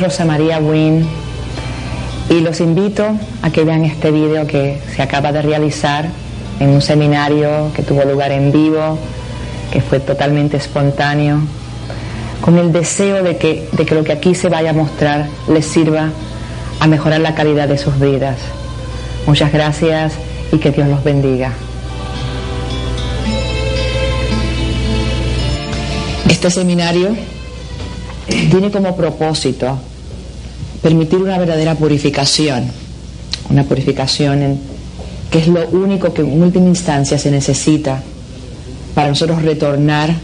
Rosa María Wynn y los invito a que vean este video que se acaba de realizar en un seminario que tuvo lugar en vivo, que fue totalmente espontáneo, con el deseo de que, de que lo que aquí se vaya a mostrar les sirva a mejorar la calidad de sus vidas. Muchas gracias y que Dios los bendiga. Este seminario tiene como propósito permitir una verdadera purificación, una purificación que es lo único que en última instancia se necesita para nosotros retornar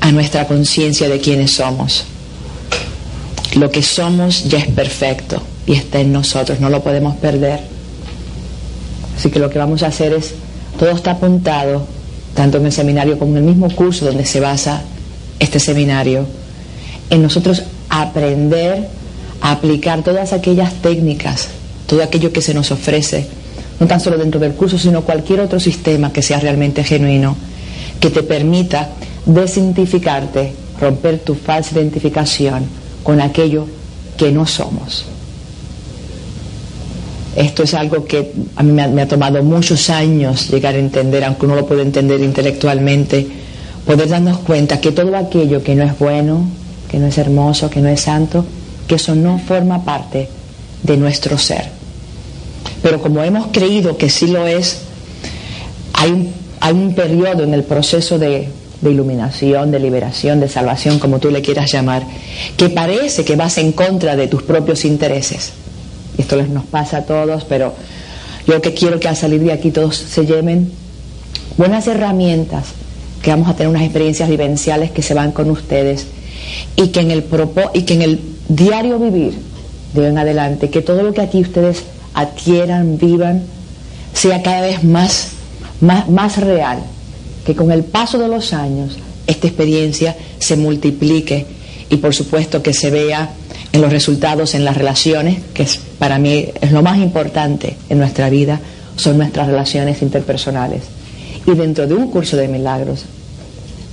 a nuestra conciencia de quiénes somos. Lo que somos ya es perfecto y está en nosotros, no lo podemos perder. Así que lo que vamos a hacer es, todo está apuntado, tanto en el seminario como en el mismo curso donde se basa este seminario, en nosotros aprender aplicar todas aquellas técnicas, todo aquello que se nos ofrece, no tan solo dentro del curso, sino cualquier otro sistema que sea realmente genuino, que te permita desidentificarte, romper tu falsa identificación con aquello que no somos. Esto es algo que a mí me ha, me ha, tomado muchos años llegar a entender, aunque uno lo puede entender intelectualmente, poder darnos cuenta que todo aquello que no es bueno, que no es hermoso, que no es santo, que eso no forma parte de nuestro ser. Pero como hemos creído que sí lo es, hay un, hay un periodo en el proceso de, iluminación, de liberación, de salvación, como tú le quieras llamar, que parece que vas en contra de tus propios intereses. Esto les nos pasa a todos, pero yo que quiero que al salir de aquí todos se lleven buenas herramientas, que vamos a tener unas experiencias vivenciales que se van con ustedes y que en el, y que en el diario vivir de en adelante, que todo lo que aquí ustedes adquieran, vivan, sea cada vez más, más, más real, que con el paso de los años esta experiencia se multiplique y por supuesto que se vea en los resultados, en las relaciones, que para mí es lo más importante en nuestra vida, son nuestras relaciones interpersonales. Y dentro de un curso de milagros,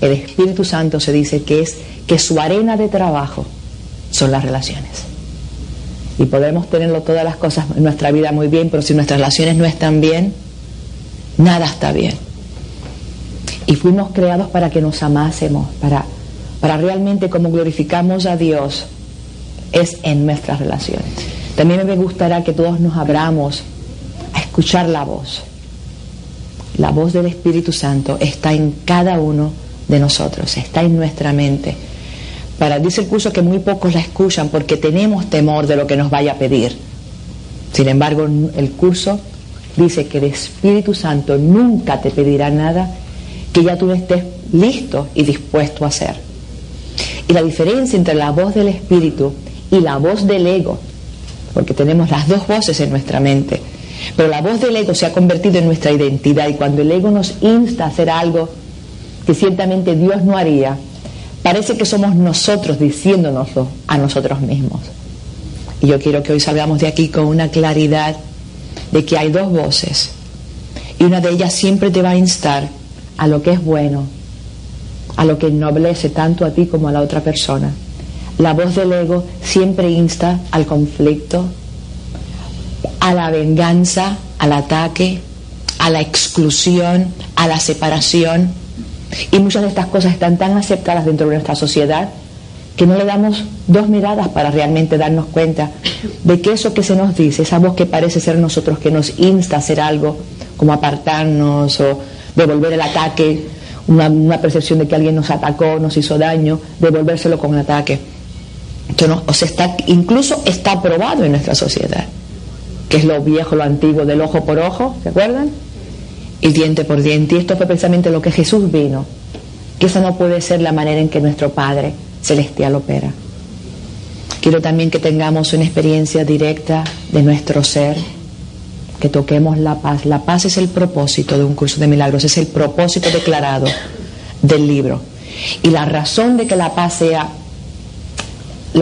el Espíritu Santo se dice que es que su arena de trabajo son las relaciones. Y podemos tenerlo todas las cosas en nuestra vida muy bien, pero si nuestras relaciones no están bien, nada está bien. Y fuimos creados para que nos amásemos, para, para realmente como glorificamos a Dios, es en nuestras relaciones. También me gustará que todos nos abramos a escuchar la voz. La voz del Espíritu Santo está en cada uno de nosotros, está en nuestra mente. Para, dice el curso que muy pocos la escuchan porque tenemos temor de lo que nos vaya a pedir. Sin embargo, el curso dice que el Espíritu Santo nunca te pedirá nada que ya tú no estés listo y dispuesto a hacer. Y la diferencia entre la voz del Espíritu y la voz del ego, porque tenemos las dos voces en nuestra mente, pero la voz del ego se ha convertido en nuestra identidad y cuando el ego nos insta a hacer algo que ciertamente Dios no haría, parece que somos nosotros diciéndonoslo a nosotros mismos. Y yo quiero que hoy salgamos de aquí con una claridad de que hay dos voces y una de ellas siempre te va a instar a lo que es bueno, a lo que ennoblece tanto a ti como a la otra persona. La voz del ego siempre insta al conflicto, a la venganza, al ataque, a la exclusión, a la separación. Y muchas de estas cosas están tan aceptadas dentro de nuestra sociedad que no le damos dos miradas para realmente darnos cuenta de que eso que se nos dice, esa voz que parece ser nosotros, que nos insta a hacer algo, como apartarnos o devolver el ataque, una, una percepción de que alguien nos atacó, nos hizo daño, devolvérselo con un ataque. Que no, o está, incluso está aprobado en nuestra sociedad, que es lo viejo, lo antiguo, del ojo por ojo, ¿se acuerdan? Y diente por diente. Y esto fue precisamente lo que Jesús vino, que esa no puede ser la manera en que nuestro Padre Celestial opera. Quiero también que tengamos una experiencia directa de nuestro ser, que toquemos la paz. La paz es el propósito de un curso de milagros, es el propósito declarado del libro. Y la razón de que la paz sea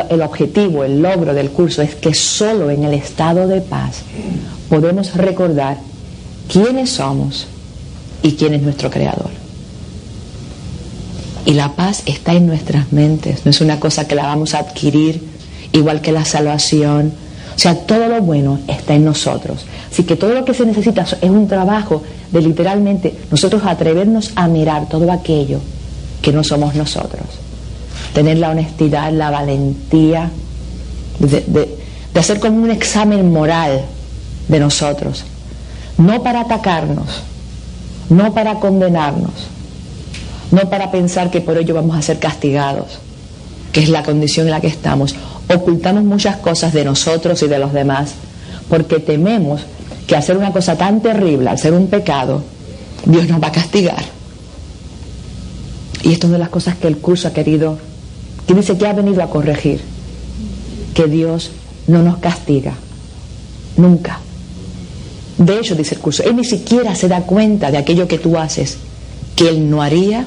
el objetivo, el logro del curso es que solo en el estado de paz podemos recordar quiénes somos y quién es nuestro creador. Y la paz está en nuestras mentes, no es una cosa que la vamos a adquirir igual que la salvación. O sea, todo lo bueno está en nosotros. Así que todo lo que se necesita es un trabajo de literalmente nosotros atrevernos a mirar todo aquello que no somos nosotros. Tener la honestidad, la valentía de, hacer como un examen moral de nosotros. No para atacarnos, no para condenarnos, no para pensar que por ello vamos a ser castigados, que es la condición en la que estamos. Ocultamos muchas cosas de nosotros y de los demás porque tememos que hacer una cosa tan terrible, al un pecado, Dios nos va a castigar. Y esto es de las cosas que el curso ha querido, que dice que ha venido a corregir, que Dios no nos castiga, nunca. De hecho, dice el curso, Él ni siquiera se da cuenta de aquello que tú haces, que Él no haría,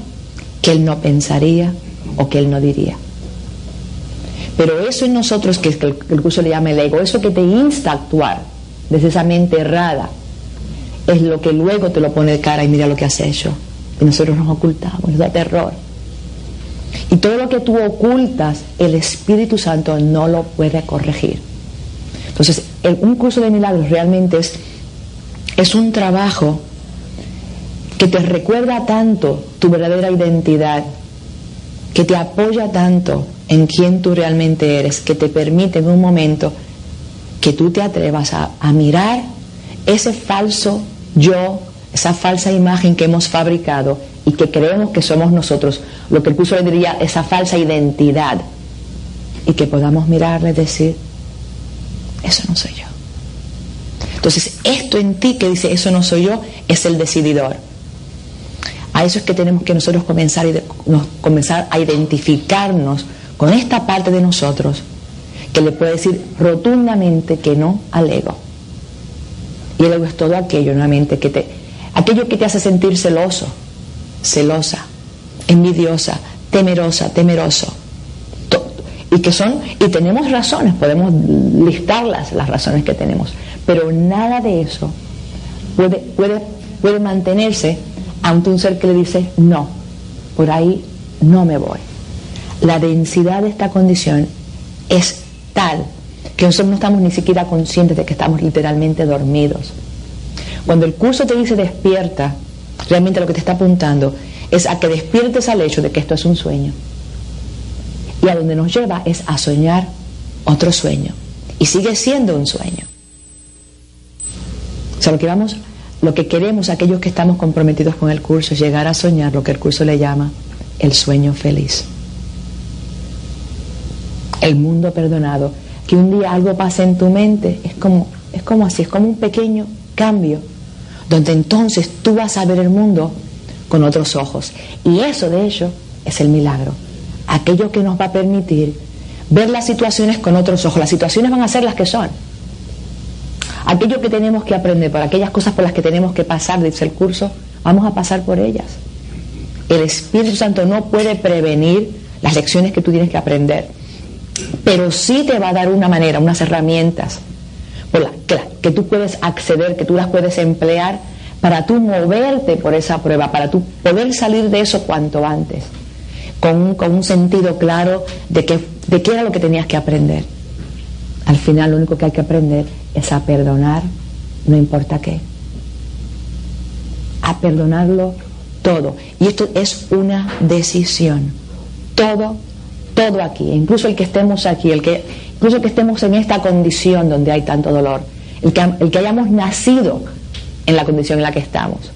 que Él no pensaría o que Él no diría. Pero eso en nosotros, que, el, curso le llama el ego, eso que te insta a actuar desde esa mente errada, es lo que luego te lo pone de cara y mira lo que has hecho. Y nosotros nos ocultamos, nos da terror. Y todo lo que tú ocultas, el Espíritu Santo no lo puede corregir. Entonces, un curso de milagros realmente es, es un trabajo que te recuerda tanto tu verdadera identidad, que te apoya tanto en quién tú realmente eres, que te permite en un momento que tú te atrevas a, mirar ese falso yo, esa falsa imagen que hemos fabricado y que creemos que somos nosotros, lo que el curso le diría, esa falsa identidad, y que podamos mirarle y decir, eso no soy. Entonces, esto en ti que dice, eso no soy yo, es el decididor. A eso es que tenemos que nosotros comenzar, comenzar a identificarnos con esta parte de nosotros que le puede decir rotundamente que no al ego. Y el ego es todo aquello, nuevamente, que te, aquello que te hace sentir celoso, celosa, envidiosa, temerosa, temeroso. Y que son, y tenemos razones, podemos listarlas, las razones que tenemos, pero nada de eso puede, mantenerse ante un ser que le dice, no, por ahí no me voy. La densidad de esta condición es tal que nosotros no estamos ni siquiera conscientes de que estamos literalmente dormidos. Cuando el curso te dice despierta, realmente lo que te está apuntando es a que despiertes al hecho de que esto es un sueño. Y a donde nos lleva es a soñar otro sueño. Y sigue siendo un sueño. Lo que vamos, lo que queremos aquellos que estamos comprometidos con el curso es llegar a soñar lo que el curso le llama el sueño feliz. El mundo perdonado. Que un día algo pase en tu mente, es como, es como así, es como un pequeño cambio donde entonces tú vas a ver el mundo con otros ojos. Y eso, de hecho, es el milagro. Aquello que nos va a permitir ver las situaciones con otros ojos. Las situaciones van a ser las que son. Aquello que tenemos que aprender, por aquellas cosas por las que tenemos que pasar, dice el curso, vamos a pasar por ellas. El Espíritu Santo no puede prevenir las lecciones que tú tienes que aprender, pero sí te va a dar una manera, unas herramientas que tú puedes acceder, que tú las puedes emplear para tú moverte por esa prueba, para tú poder salir de eso cuanto antes, con un, con un sentido claro de, que, de qué era lo que tenías que aprender. Al final lo único que hay que aprender es a perdonar, no importa qué. A perdonarlo todo. Y esto es una decisión. Todo, todo aquí, incluso el que estemos aquí, el que incluso que estemos en esta condición donde hay tanto dolor, el que, el que hayamos nacido en la condición en la que estamos,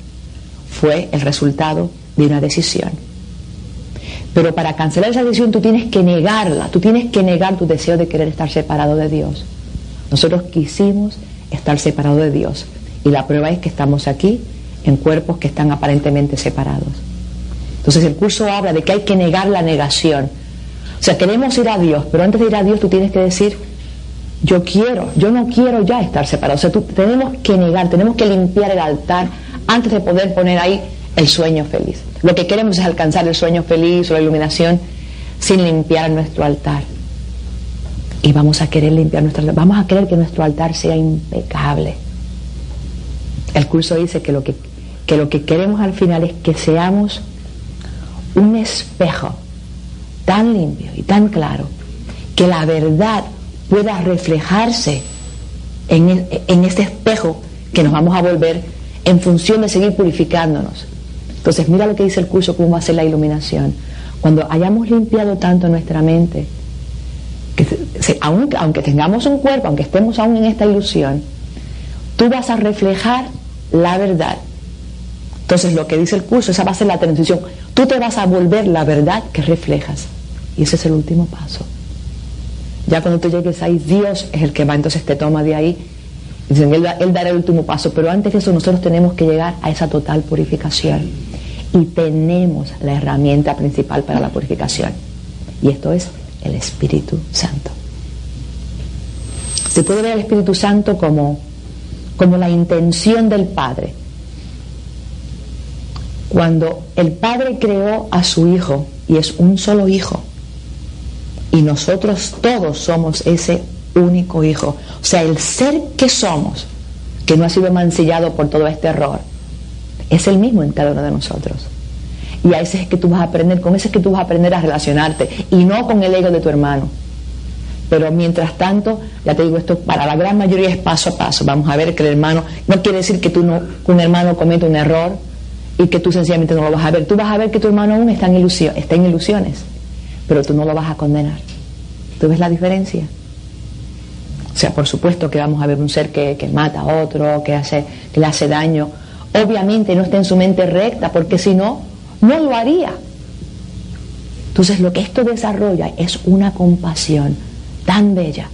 fue el resultado de una decisión. Pero para cancelar esa decisión tú tienes que negarla, tú tienes que negar tu deseo de querer estar separado de Dios. Nosotros quisimos estar separados de Dios y la prueba es que estamos aquí en cuerpos que están aparentemente separados. Entonces el curso habla de que hay que negar la negación, o sea, queremos ir a Dios, pero antes de ir a Dios tú tienes que decir, yo quiero, yo no quiero ya estar separado. O sea, tú, tenemos que negar, tenemos que limpiar el altar antes de poder poner ahí el sueño feliz. Lo que queremos es alcanzar el sueño feliz o la iluminación sin limpiar nuestro altar. Y vamos a querer limpiar nuestro altar, vamos a querer que nuestro altar sea impecable. El curso dice que lo que, que lo que queremos al final es que seamos un espejo tan limpio y tan claro que la verdad pueda reflejarse en, en este espejo que nos vamos a volver en función de seguir purificándonos. Entonces, mira lo que dice el curso, cómo ser la iluminación. Cuando hayamos limpiado tanto nuestra mente, aunque, tengamos un cuerpo, aunque estemos aún en esta ilusión, tú vas a reflejar la verdad. Entonces, lo que dice el curso, esa va a ser la transición. Tú te vas a volver la verdad que reflejas. Y ese es el último paso. Ya cuando tú llegues ahí, Dios es el que va, entonces te toma de ahí. Dicen, él, él dará el último paso. Pero antes de eso, nosotros tenemos que llegar a esa total purificación. Y tenemos la herramienta principal para la purificación. Y esto es el Espíritu Santo. Se puede ver el Espíritu Santo como, como la intención del Padre. Cuando el Padre creó a su Hijo, y es un solo Hijo, y nosotros todos somos ese único Hijo, o sea, el ser que somos, que no ha sido mancillado por todo este error, es el mismo en cada uno de nosotros. Y a ese es que tú vas a aprender, con ese es que tú vas a aprender a relacionarte y no con el ego de tu hermano. Pero mientras tanto, ya te digo, esto para la gran mayoría es paso a paso. Vamos a ver que el hermano, no quiere decir que, tú no, un hermano cometa un error y que tú sencillamente no lo vas a ver. Tú vas a ver que tu hermano aún está en, ilusión, está en ilusiones, pero tú no lo vas a condenar. ¿Tú ves la diferencia? O sea, por supuesto que vamos a ver un ser que, que mata a otro, que, hace, que le hace daño. Obviamente no está en su mente recta, porque si no, no lo haría. Entonces lo que esto desarrolla es una compasión tan bella.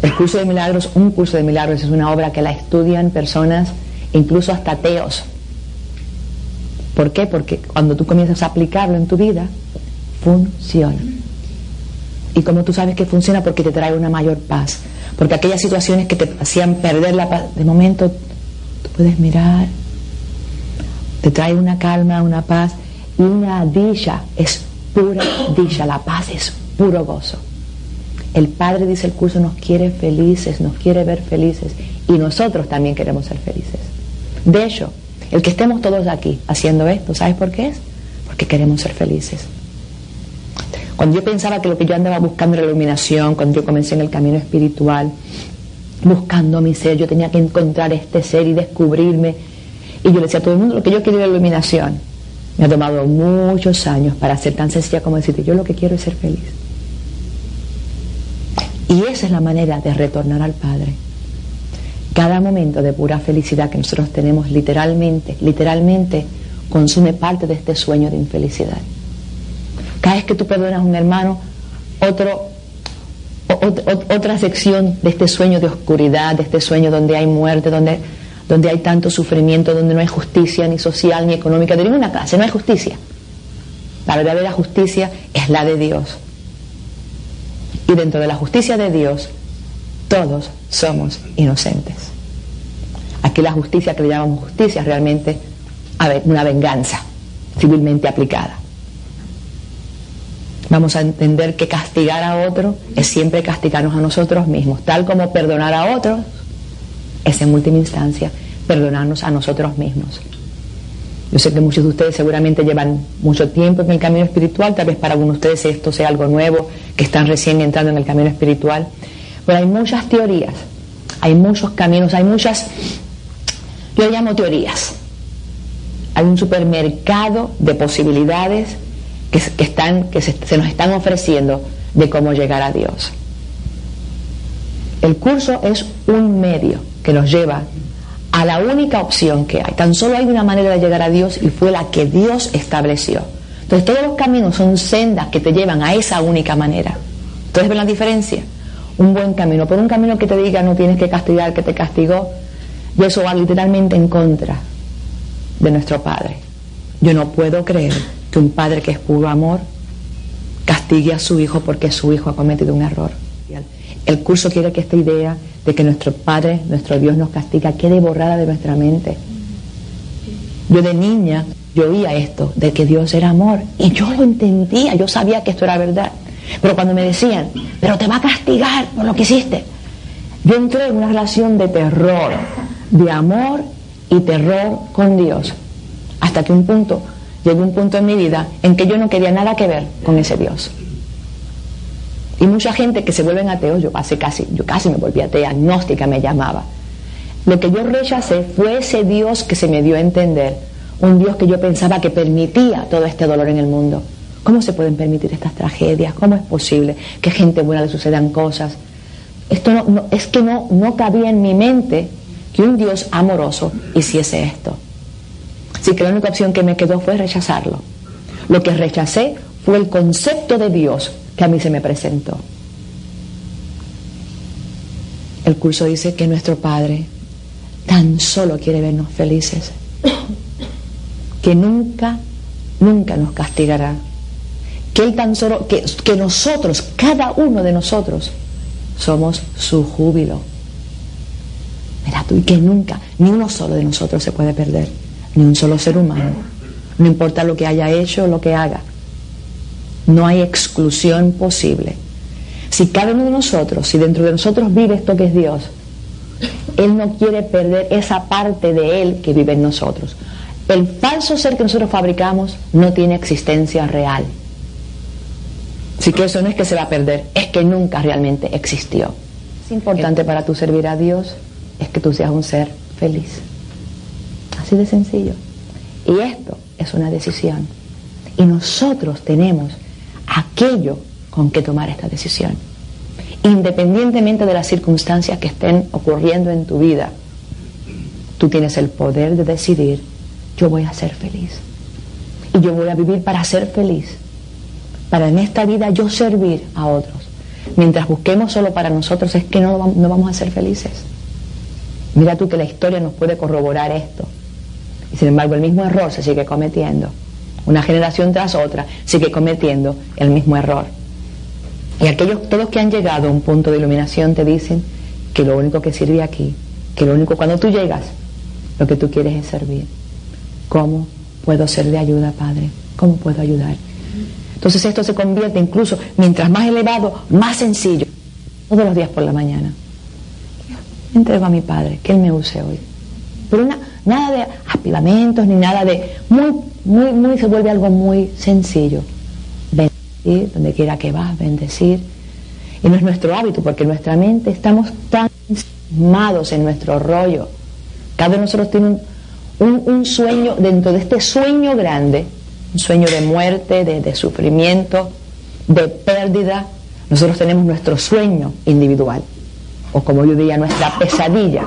El curso de milagros, un curso de milagros es una obra que la estudian personas, incluso hasta ateos. ¿Por qué? Porque cuando tú comienzas a aplicarlo en tu vida, funciona. Y como tú sabes que funciona porque te trae una mayor paz. Porque aquellas situaciones que te hacían perder la paz, de momento tú puedes mirar te trae una calma, una paz y una dicha, es pura dicha, la paz es puro gozo. El Padre, dice el curso, nos quiere felices, nos quiere ver felices y nosotros también queremos ser felices. De hecho, el que estemos todos aquí haciendo esto, ¿sabes por qué es? Porque queremos ser felices. Cuando yo pensaba que lo que yo andaba buscando era iluminación, cuando yo comencé en el camino espiritual, buscando mi ser, yo tenía que encontrar este ser y descubrirme y yo le decía a todo el mundo, lo que yo quiero es la iluminación. Me ha tomado muchos años para ser tan sencilla como decirte, yo lo que quiero es ser feliz. Esa es la manera de retornar al Padre. Cada momento de pura felicidad que nosotros tenemos literalmente, literalmente consume parte de este sueño de infelicidad. Cada vez que tú perdonas a un hermano, otro, otra sección de este sueño de oscuridad, de este sueño donde hay muerte, donde donde hay tanto sufrimiento, donde no hay justicia ni social ni económica de ninguna clase, no hay justicia. La verdadera justicia es la de Dios. Y dentro de la justicia de Dios, todos somos inocentes. Aquí la justicia que le llamamos justicia es realmente una venganza civilmente aplicada. Vamos a entender que castigar a otro es siempre castigarnos a nosotros mismos, tal como perdonar a otros es en última instancia perdonarnos a nosotros mismos. Yo sé que muchos de ustedes seguramente llevan mucho tiempo en el camino espiritual, tal vez para algunos de ustedes esto sea algo nuevo, que están recién entrando en el camino espiritual, pero hay muchas teorías, hay muchos caminos, hay muchas, yo llamo teorías. Hay un supermercado de posibilidades que, están, que se nos están ofreciendo de cómo llegar a Dios. El curso es un medio que nos lleva a la única opción que hay. Tan solo hay una manera de llegar a Dios y fue la que Dios estableció. Entonces todos los caminos son sendas que te llevan a esa única manera. Entonces ven la diferencia. Un buen camino, por un camino que te diga no tienes que castigar, que te castigó, y eso va literalmente en contra de nuestro Padre. Yo no puedo creer que un Padre que es puro amor castigue a su hijo porque su hijo ha cometido un error. El curso quiere que esta idea de que nuestro Padre, nuestro Dios nos castiga, quede borrada de nuestra mente. Yo de niña, yo oía esto, de que Dios era amor, y yo lo entendía, yo sabía que esto era verdad. Pero cuando me decían, pero te va a castigar por lo que hiciste, yo entré en una relación de terror, de amor y terror con Dios, hasta que un punto, llegó un punto en mi vida en que yo no quería nada que ver con ese Dios. Y mucha gente que se vuelven ateos, yo hace casi, yo casi me volví atea, agnóstica me llamaba. Lo que yo rechacé fue ese Dios que se me dio a entender, un Dios que yo pensaba que permitía todo este dolor en el mundo. ¿Cómo se pueden permitir estas tragedias? ¿Cómo es posible que a gente buena le sucedan cosas? Esto no, es que no, no cabía en mi mente que un Dios amoroso hiciese esto. Así que la única opción que me quedó fue rechazarlo. Lo que rechacé fue el concepto de Dios que a mí se me presentó. El curso dice que nuestro Padre tan solo quiere vernos felices, que nunca, nunca nos castigará, que Él tan solo, que, que nosotros, cada uno de nosotros, somos su júbilo. Mira tú, y que nunca, ni uno solo de nosotros se puede perder, ni un solo ser humano, no importa lo que haya hecho o lo que haga. No hay exclusión posible. Si cada uno de nosotros, si dentro de nosotros vive esto que es Dios, Él no quiere perder esa parte de Él que vive en nosotros. El falso ser que nosotros fabricamos no tiene existencia real. Así que eso no es que se va a perder, es que nunca realmente existió. Es importante para tu servir a Dios es que tú seas un ser feliz. Así de sencillo. Y esto es una decisión. Y nosotros tenemos aquello con que tomar esta decisión. Independientemente de las circunstancias que estén ocurriendo en tu vida, tú tienes el poder de decidir, yo voy a ser feliz. Y yo voy a vivir para ser feliz. Para en esta vida yo servir a otros. Mientras busquemos solo para nosotros es que no, no vamos a ser felices. Mira tú que la historia nos puede corroborar esto. Y sin embargo el mismo error se sigue cometiendo. Una generación tras otra sigue cometiendo el mismo error. Y aquellos, todos que han llegado a un punto de iluminación te dicen que lo único que sirve aquí, que lo único cuando tú llegas, lo que tú quieres es servir. ¿Cómo puedo ser de ayuda, Padre? ¿Cómo puedo ayudar? Entonces esto se convierte incluso, mientras más elevado, más sencillo. Todos los días por la mañana. Entrego a mi Padre, que Él me use hoy. Pero una, nada de apilamentos ni nada de muy, muy, muy, se vuelve algo muy sencillo. Bendecir, donde quiera que vas, bendecir. Y no es nuestro hábito, porque en nuestra mente estamos tan ensamados en nuestro rollo. Cada uno de nosotros tiene un, sueño, dentro de este sueño grande, un sueño de muerte, de, de sufrimiento, de pérdida, nosotros tenemos nuestro sueño individual, o como yo diría, nuestra pesadilla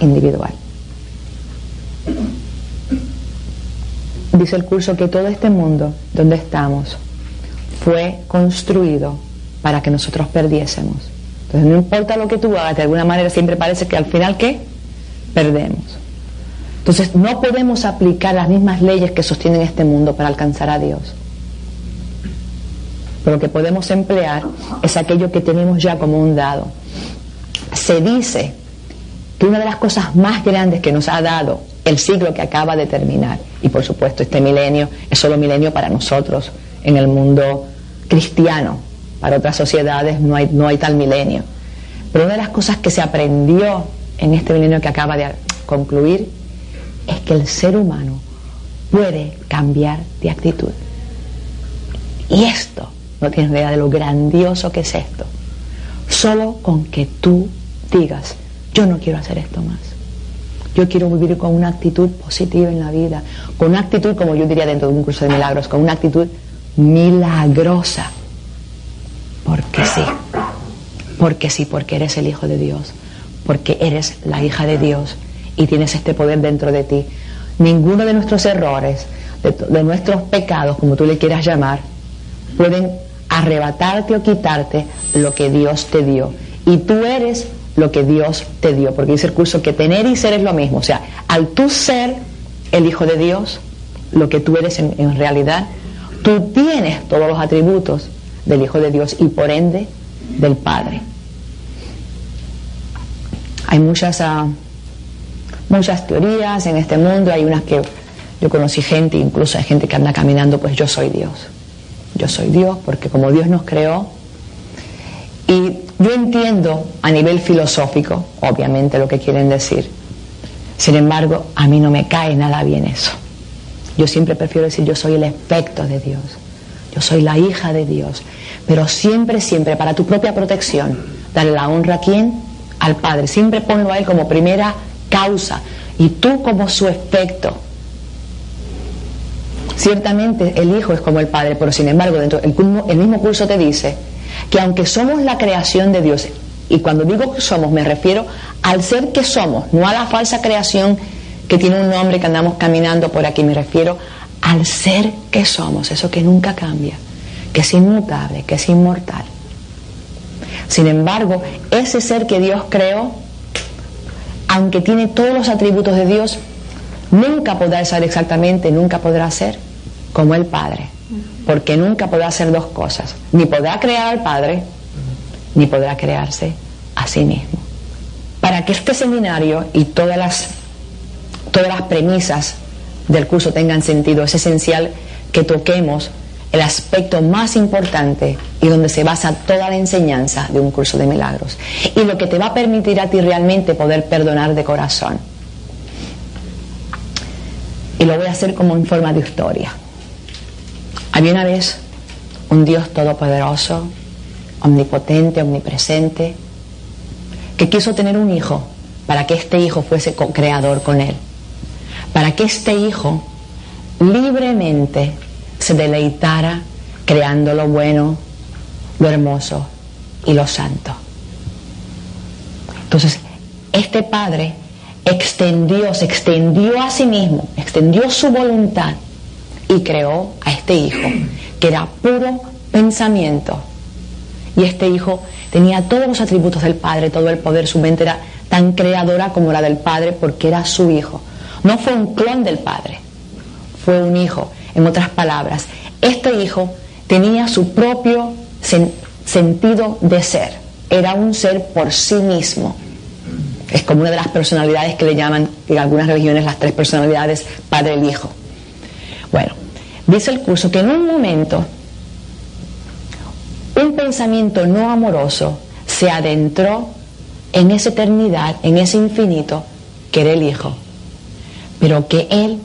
individual. Dice el curso que todo este mundo donde estamos fue construido para que nosotros perdiésemos. Entonces no importa lo que tú hagas, de alguna manera siempre parece que al final ¿qué? Perdemos. Entonces no podemos aplicar las mismas leyes que sostienen este mundo para alcanzar a Dios. Lo que podemos emplear es aquello que tenemos ya como un dado. Se dice que una de las cosas más grandes que nos ha dado el siglo que acaba de terminar, y por supuesto este milenio es solo milenio para nosotros en el mundo cristiano, para otras sociedades no hay, no hay tal milenio. Pero una de las cosas que se aprendió en este milenio que acaba de concluir es que el ser humano puede cambiar de actitud. Y esto, no tienes idea de lo grandioso que es esto. Solo con que tú digas, yo no quiero hacer esto más. Yo quiero vivir con una actitud positiva en la vida, con una actitud, como yo diría dentro de un curso de milagros, con una actitud milagrosa. Porque sí, porque sí, porque eres el Hijo de Dios, porque eres la hija de Dios y tienes este poder dentro de ti. Ninguno de nuestros errores, de, de nuestros pecados, como tú le quieras llamar, pueden arrebatarte o quitarte lo que Dios te dio. Y tú eres lo que Dios te dio, porque dice el curso que tener y ser es lo mismo, o sea, al tú ser el Hijo de Dios, lo que tú eres en, realidad, tú tienes todos los atributos del Hijo de Dios y por ende del Padre. Hay muchas, uh, muchas teorías en este mundo, hay unas que yo conocí gente, incluso hay gente que anda caminando, pues yo soy Dios. Yo soy Dios porque como Dios nos creó, y yo entiendo a nivel filosófico, obviamente, lo que quieren decir. Sin embargo, a mí no me cae nada bien eso. Yo siempre prefiero decir yo soy el efecto de Dios. yo soy la hija de Dios. Pero siempre, siempre, para tu propia protección, dale la honra a quién? Al Padre. Siempre ponlo a Él como primera causa y tú como su efecto. Ciertamente el Hijo es como el Padre, pero sin embargo dentro el, el mismo curso te dice que aunque somos la creación de Dios, y cuando digo que somos me refiero al ser que somos, no a la falsa creación que tiene un nombre que andamos caminando por aquí, me refiero al ser que somos, eso que nunca cambia, que es inmutable, que es inmortal. Sin embargo, ese ser que Dios creó, aunque tiene todos los atributos de Dios, nunca podrá ser exactamente, nunca podrá ser como el Padre, porque nunca podrá hacer dos cosas, ni podrá crear al Padre, ni podrá crearse a sí mismo. Para que este seminario y todas las, todas las premisas del curso tengan sentido, es esencial que toquemos el aspecto más importante y donde se basa toda la enseñanza de un curso de milagros y lo que te va a permitir a ti realmente poder perdonar de corazón. Y lo voy a hacer como en forma de historia. Había una vez un Dios todopoderoso, omnipotente, omnipresente, que quiso tener un hijo para que este hijo fuese creador con él, para que este hijo libremente se deleitara creando lo bueno, lo hermoso y lo santo. Entonces, este padre extendió, se extendió a sí mismo, extendió su voluntad y creó a este hijo, que era puro pensamiento. Y este hijo tenía todos los atributos del padre, todo el poder, su mente era tan creadora como la del padre porque era su hijo. No fue un clon del padre, fue un hijo. En otras palabras, este hijo tenía su propio sentido de ser, era un ser por sí mismo. Es como una de las personalidades que le llaman en algunas religiones las tres personalidades Padre el Hijo. Bueno, dice el curso que en un momento un pensamiento no amoroso se adentró en esa eternidad, en ese infinito que era el Hijo, pero que él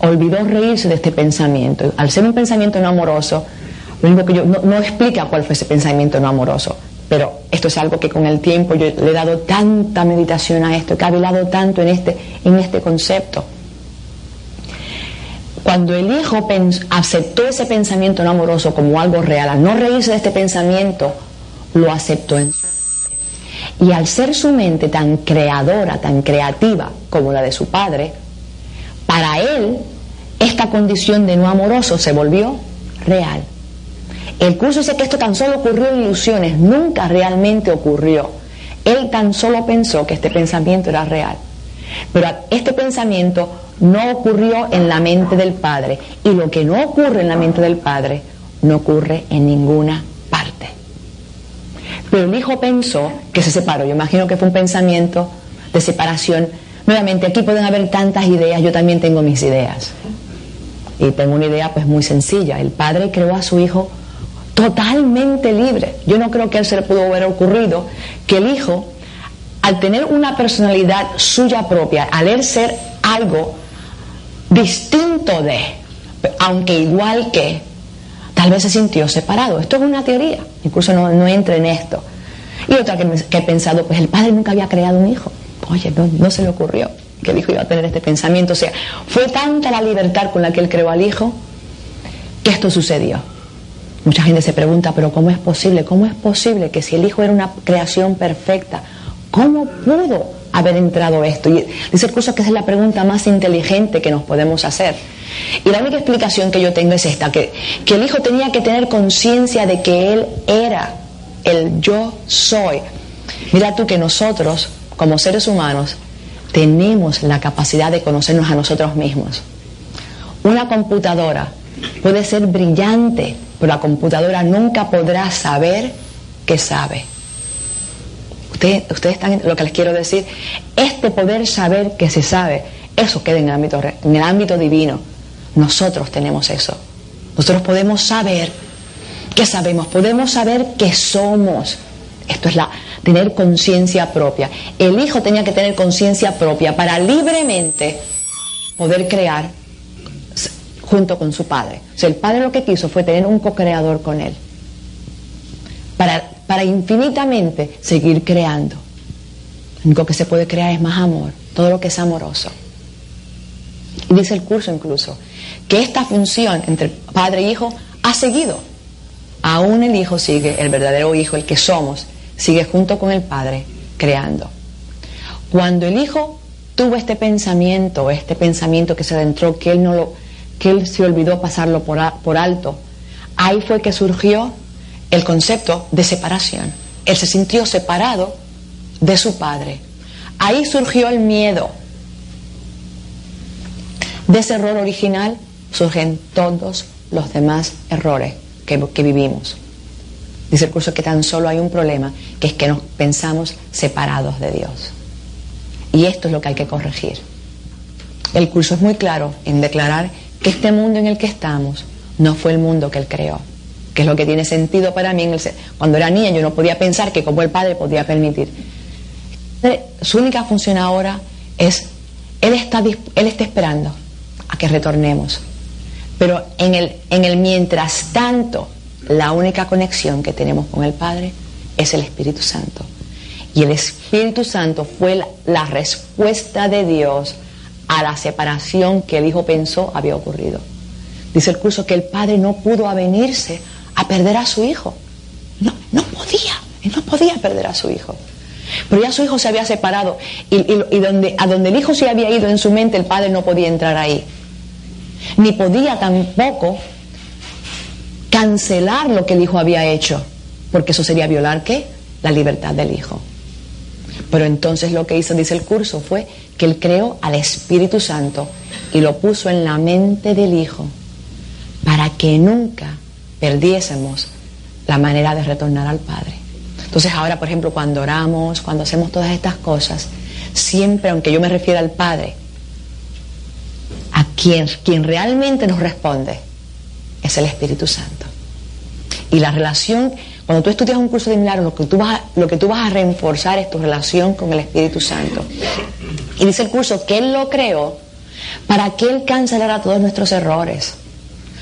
olvidó reírse de este pensamiento. Al ser un pensamiento no amoroso, que yo no, explica cuál fue ese pensamiento no amoroso, pero esto es algo que con el tiempo yo le he dado tanta meditación a esto, he cavilado tanto en este, en este concepto. Cuando el hijo aceptó ese pensamiento no amoroso como algo real, al no reírse de este pensamiento, lo aceptó en su mente. Y al ser su mente tan creadora, tan creativa como la de su padre, para él, esta condición de no amoroso se volvió real. El curso dice que esto tan solo ocurrió en ilusiones, nunca realmente ocurrió. Él tan solo pensó que este pensamiento era real. Pero este pensamiento no ocurrió en la mente del Padre. Y lo que no ocurre en la mente del Padre no ocurre en ninguna parte. Pero el Hijo pensó que se separó. Yo imagino que fue un pensamiento de separación Nuevamente, aquí pueden haber tantas ideas, yo también tengo mis ideas. Y tengo una idea pues muy sencilla. El padre creó a su hijo totalmente libre. Yo no creo que a él se le pudo haber ocurrido que el hijo, al tener una personalidad suya propia, al él ser algo distinto de, aunque igual que, tal vez se sintió separado. Esto es una teoría, incluso no, no entra en esto. Y otra que, he pensado, pues el padre nunca había creado un hijo. Oye, no, se le ocurrió que el hijo iba a tener este pensamiento. O sea, fue tanta la libertad con la que él creó al hijo que esto sucedió. Mucha gente se pregunta, pero ¿cómo es posible? ¿Cómo es posible que si el hijo era una creación perfecta, ¿cómo pudo haber entrado esto? Y dice el curso que es la pregunta más inteligente que nos podemos hacer. Y la única explicación que yo tengo es esta, que, que el hijo tenía que tener conciencia de que él era el yo soy. Mira tú que nosotros como seres humanos, tenemos la capacidad de conocernos a nosotros mismos. Una computadora puede ser brillante, pero la computadora nunca podrá saber que sabe. Ustedes, ustedes están lo que les quiero decir. Este poder saber que se sabe, eso queda en el ámbito, en el ámbito divino. Nosotros tenemos eso. Nosotros podemos saber que sabemos, podemos saber que somos. Esto es la, tener conciencia propia. El hijo tenía que tener conciencia propia para libremente poder crear junto con su padre. O sea, el padre lo que quiso fue tener un co-creador con él. Para, para infinitamente seguir creando. Lo único que se puede crear es más amor, todo lo que es amoroso. Y dice el curso incluso que esta función entre padre e hijo ha seguido. Aún el hijo sigue, el verdadero hijo, el que somos, sigue junto con el padre creando. Cuando el hijo tuvo este pensamiento, este pensamiento que se adentró, que él no lo, que él se olvidó pasarlo por, por alto, ahí fue que surgió el concepto de separación. Él se sintió separado de su padre. Ahí surgió el miedo. De ese error original surgen todos los demás errores que, vivimos. Dice el curso que tan solo hay un problema, que es que nos pensamos separados de Dios. Y esto es lo que hay que corregir. El curso es muy claro en declarar que este mundo en el que estamos no fue el mundo que Él creó, que es lo que tiene sentido para mí. Cuando era niña yo no podía pensar que como el Padre podía permitir su única función ahora es, él está, él está esperando a que retornemos. Pero en el, en el mientras tanto, la única conexión que tenemos con el Padre es el Espíritu Santo. Y el Espíritu Santo fue la respuesta de Dios a la separación que el Hijo pensó había ocurrido. Dice el curso que el Padre no pudo avenirse a perder a su Hijo. No, no podía, no podía perder a su Hijo. Pero ya su hijo se había separado y, donde, a donde el hijo se había ido en su mente, el padre no podía entrar ahí. Ni podía tampoco cancelar lo que el hijo había hecho, porque eso sería violar qué? La libertad del hijo. Pero entonces lo que hizo, dice el curso, fue que él creó al Espíritu Santo y lo puso en la mente del hijo para que nunca perdiésemos la manera de retornar al Padre. Entonces ahora, por ejemplo, cuando oramos, cuando hacemos todas estas cosas, siempre, aunque yo me refiera al Padre, a quien, quien realmente nos responde es el Espíritu Santo. Y la relación, cuando tú estudias un curso de milagros, lo que tú vas a, lo que tú vas a reforzar es tu relación con el Espíritu Santo. Y dice el curso que Él lo creó para que Él cancelara todos nuestros errores.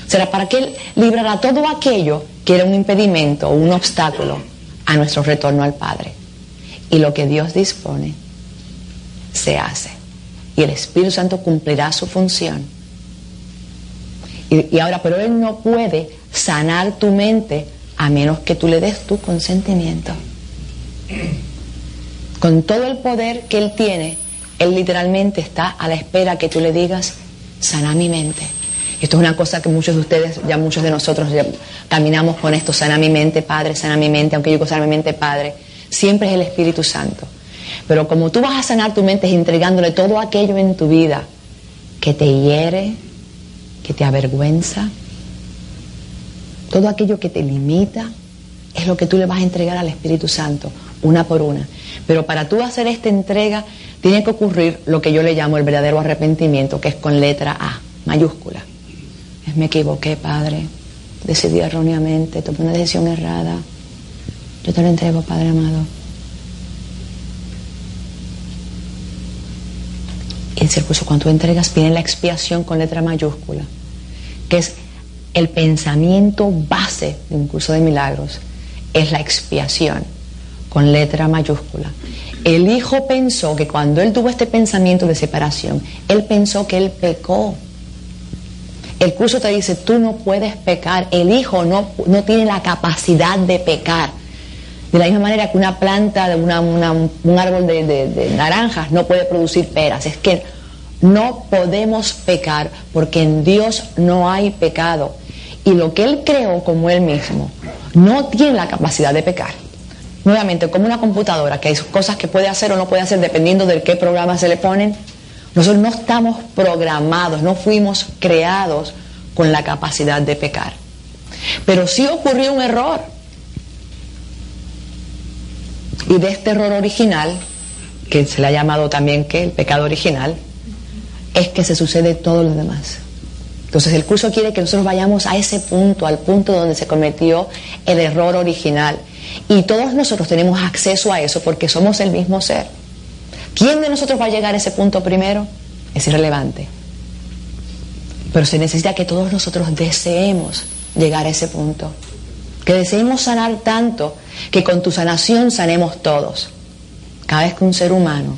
Será para que Él librara todo aquello que era un impedimento o un obstáculo a nuestro retorno al Padre. Y lo que Dios dispone se hace. Y el Espíritu Santo cumplirá su función. Y, ahora, pero Él no puede sanar tu mente a menos que tú le des tu consentimiento. Con todo el poder que Él tiene, Él literalmente está a la espera que tú le digas, sana mi mente. Esto es una cosa que muchos de ustedes, ya muchos de nosotros caminamos con esto, sana mi mente, Padre, sana mi mente, aunque yo digo sana mi mente, Padre, siempre es el Espíritu Santo. Pero como tú vas a sanar tu mente es entregándole todo aquello en tu vida que te hiere, que te avergüenza, todo aquello que te limita, es lo que tú le vas a entregar al Espíritu Santo, una por una. Pero para tú hacer esta entrega, tiene que ocurrir lo que yo le llamo el verdadero arrepentimiento, que es con letra A, mayúscula me equivoqué, Padre, decidí erróneamente, tomé una decisión errada. Yo te lo entrego, Padre amado. Y el curso, cuando tú entregas, viene la expiación con letra mayúscula, que es el pensamiento base de un curso de milagros, es la expiación con letra mayúscula. El hijo pensó que cuando él tuvo este pensamiento de separación, él pensó que él pecó el curso te dice, tú no puedes pecar, el hijo no, no tiene la capacidad de pecar. De la misma manera que una planta, una, un árbol de, de naranjas no puede producir peras. Es que no podemos pecar porque en Dios no hay pecado. Y lo que Él creó como Él mismo no tiene la capacidad de pecar. Nuevamente, como una computadora, que hay cosas que puede hacer o no puede hacer dependiendo de qué programa se le ponen, nosotros no estamos programados, no fuimos creados con la capacidad de pecar. Pero sí ocurrió un error. Y de este error original, que se le ha llamado también que el pecado original, es que se sucede todo lo demás. Entonces el curso quiere que nosotros vayamos a ese punto, al punto donde se cometió el error original. Y todos nosotros tenemos acceso a eso porque somos el mismo ser. ¿Quién de nosotros va a llegar a ese punto primero? Es irrelevante. Pero se necesita que todos nosotros deseemos llegar a ese punto. Que deseemos sanar tanto que con tu sanación sanemos todos. Cada vez que un ser humano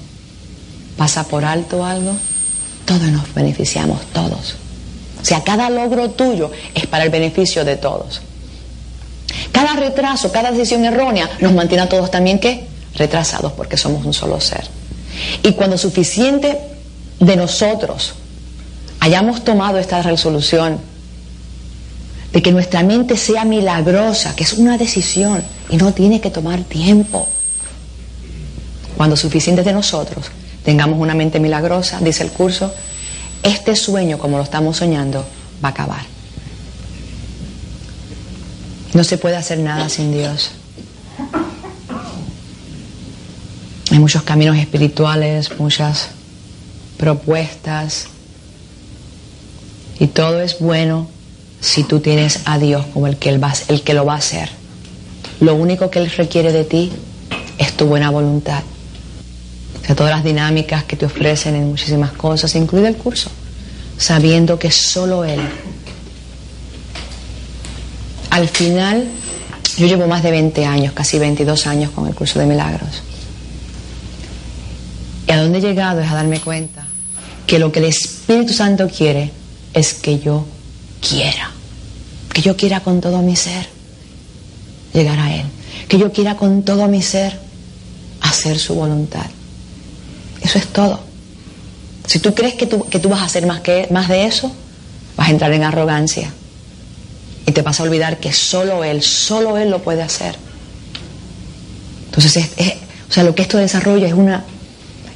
pasa por alto algo, todos nos beneficiamos, todos. O sea, cada logro tuyo es para el beneficio de todos. Cada retraso, cada decisión errónea nos mantiene a todos también ¿qué? retrasados porque somos un solo ser. Y cuando suficiente de nosotros hayamos tomado esta resolución de que nuestra mente sea milagrosa, que es una decisión y no tiene que tomar tiempo. Cuando suficientes de nosotros tengamos una mente milagrosa, dice el curso, este sueño como lo estamos soñando va a acabar. No se puede hacer nada sin Dios. Hay muchos caminos espirituales, muchas propuestas. Y todo es bueno si tú tienes a Dios como el que, va, el que lo va a hacer. Lo único que Él requiere de ti es tu buena voluntad. O sea, todas las dinámicas que te ofrecen en muchísimas cosas, incluido el curso, sabiendo que solo Él al final, yo llevo más de 20 años, casi 22 años con el curso de milagros. Dónde he llegado es a darme cuenta que lo que el Espíritu Santo quiere es que yo quiera, que yo quiera con todo mi ser llegar a Él, que yo quiera con todo mi ser hacer su voluntad. Eso es todo. Si tú crees que tú, que tú vas a hacer más, que, más de eso, vas a entrar en arrogancia y te vas a olvidar que solo Él, solo Él lo puede hacer. Entonces, o sea, lo que esto desarrolla es una,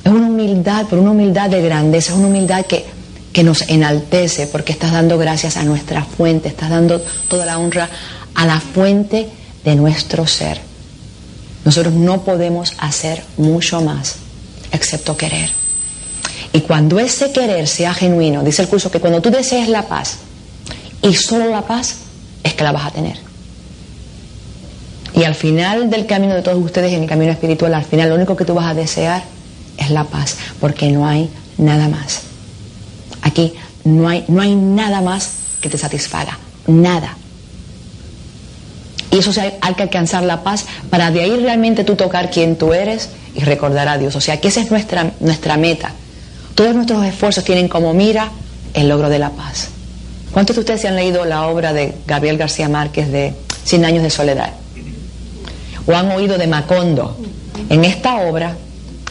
es una humildad, pero una humildad de grandeza, es una humildad que, que nos enaltece porque estás dando gracias a nuestra fuente, estás dando toda la honra a la fuente de nuestro ser. Nosotros no podemos hacer mucho más excepto querer. Y cuando ese querer sea genuino, dice el curso que cuando tú desees la paz y solo la paz, es que la vas a tener. Y al final del camino de todos ustedes, en el camino espiritual, al final lo único que tú vas a desear es la paz, porque no hay nada más. Aquí no hay, no hay nada más que te satisfaga, nada. Y eso sea, hay que alcanzar la paz para de ahí realmente tú tocar quién tú eres y recordar a Dios. O sea que esa es nuestra, nuestra meta. Todos nuestros esfuerzos tienen como mira el logro de la paz. ¿Cuántos de ustedes se han leído la obra de Gabriel García Márquez de Cien años de soledad? ¿O han oído de Macondo? En esta obra,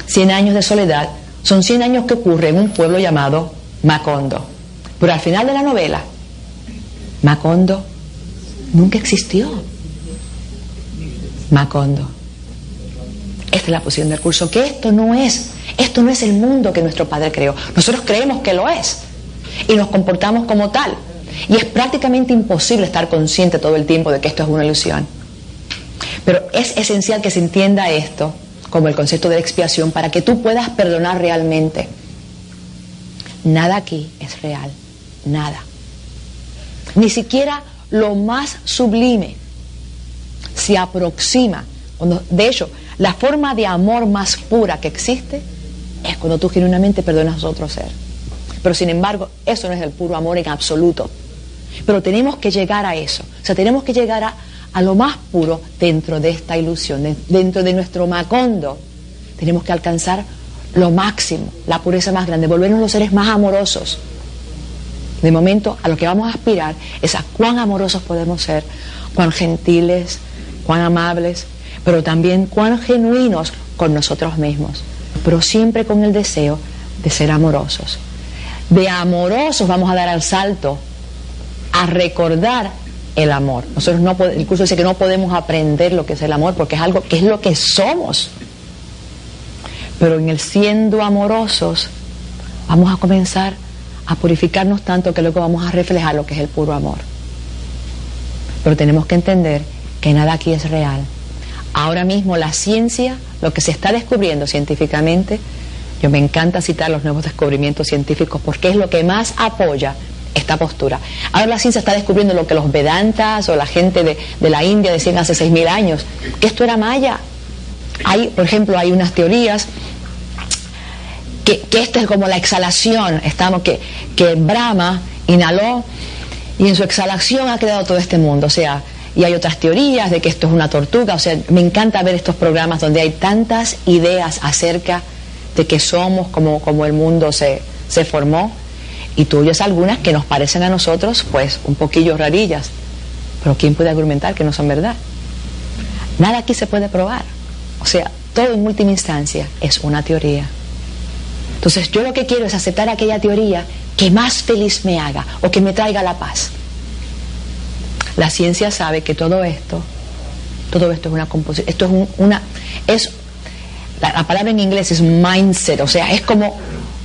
Cien años de soledad, son 100 años que ocurre en un pueblo llamado Macondo. Pero al final de la novela, Macondo nunca existió. Macondo. Esta es la posición del curso, que esto no es, esto no es el mundo que nuestro Padre creó. Nosotros creemos que lo es y nos comportamos como tal. Y es prácticamente imposible estar consciente todo el tiempo de que esto es una ilusión. Pero es esencial que se entienda esto como el concepto de la expiación para que tú puedas perdonar realmente. Nada aquí es real, nada. Ni siquiera lo más sublime se aproxima. De hecho, la forma de amor más pura que existe es cuando tú genuinamente perdonas a otro ser. Pero sin embargo, eso no es el puro amor en absoluto. Pero tenemos que llegar a eso. O sea, tenemos que llegar a, a lo más puro dentro de esta ilusión, dentro de nuestro macondo. Tenemos que alcanzar lo máximo, la pureza más grande, volvernos los seres más amorosos. De momento, a lo que vamos a aspirar es a cuán amorosos podemos ser, cuán gentiles, cuán amables, pero también cuán genuinos con nosotros mismos, pero siempre con el deseo de ser amorosos. De amorosos vamos a dar al salto a recordar el amor. Nosotros no el curso dice que no podemos aprender lo que es el amor porque es algo que es lo que somos. Pero en el siendo amorosos vamos a comenzar a purificarnos tanto que luego vamos a reflejar lo que es el puro amor. Pero tenemos que entender que nada aquí es real. Ahora mismo la ciencia, lo que se está descubriendo científicamente, yo me encanta citar los nuevos descubrimientos científicos porque es lo que más apoya esta postura. Ahora la ciencia está descubriendo lo que los Vedantas o la gente de, la India decían hace 6.000 años, que esto era maya. Hay, por ejemplo, hay unas teorías que, que esta es como la exhalación, estamos, que, que Brahma inhaló y en su exhalación ha creado todo este mundo. O sea, y hay otras teorías de que esto es una tortuga. O sea, me encanta ver estos programas donde hay tantas ideas acerca de que somos, como, como el mundo se, se formó. Y tú oyes algunas que nos parecen a nosotros, pues, un poquillo rarillas. Pero ¿quién puede argumentar que no son verdad? Nada aquí se puede probar. O sea, todo en última instancia es una teoría. Entonces yo lo que quiero es aceptar aquella teoría que más feliz me haga o que me traiga la paz. La ciencia sabe que todo esto, todo esto es una composición, esto es una, es, la, palabra en inglés es mindset, o sea, es como,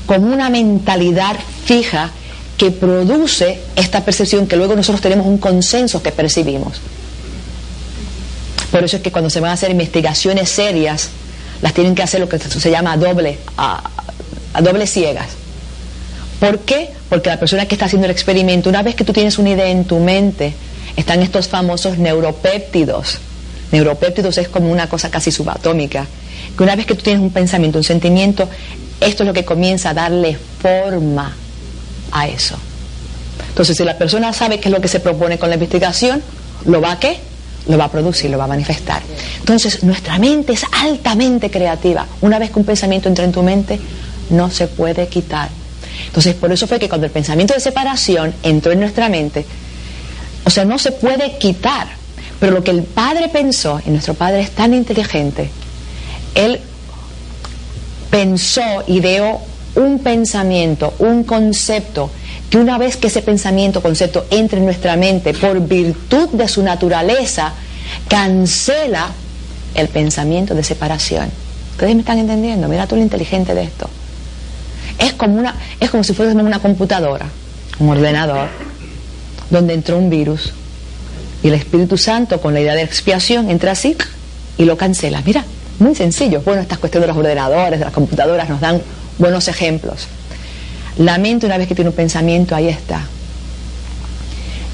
como una mentalidad fija que produce esta percepción que luego nosotros tenemos un consenso que percibimos. Por eso es que cuando se van a hacer investigaciones serias, las tienen que hacer lo que se llama doble, doble ciegas. ¿Por qué? Porque la persona que está haciendo el experimento, una vez que tú tienes una idea en tu mente, están estos famosos neuropéptidos. Neuropéptidos es como una cosa casi subatómica. Que una vez que tú tienes un pensamiento, un sentimiento, esto es lo que comienza a darle forma a eso. Entonces, si la persona sabe qué es lo que se propone con la investigación, ¿lo va a qué? Lo va a producir, lo va a manifestar. Entonces, nuestra mente es altamente creativa. Una vez que un pensamiento entra en tu mente, no se puede quitar. Entonces, por eso fue que cuando el pensamiento de separación entró en nuestra mente, o sea, no se puede quitar. Pero lo que el Padre pensó, y nuestro Padre es tan inteligente, Él pensó, ideó un pensamiento, un concepto, que una vez que ese pensamiento, concepto entre en nuestra mente por virtud de su naturaleza, cancela el pensamiento de separación. ¿Ustedes me están entendiendo? Mira tú lo inteligente de esto. Es como, una, es como si fuésemos una computadora, un ordenador, donde entró un virus. Y el Espíritu Santo, con la idea de expiación, entra así y lo cancela. Mira, muy sencillo. Bueno, estas cuestiones de los ordenadores, de las computadoras, nos dan buenos ejemplos. La mente, una vez que tiene un pensamiento, ahí está.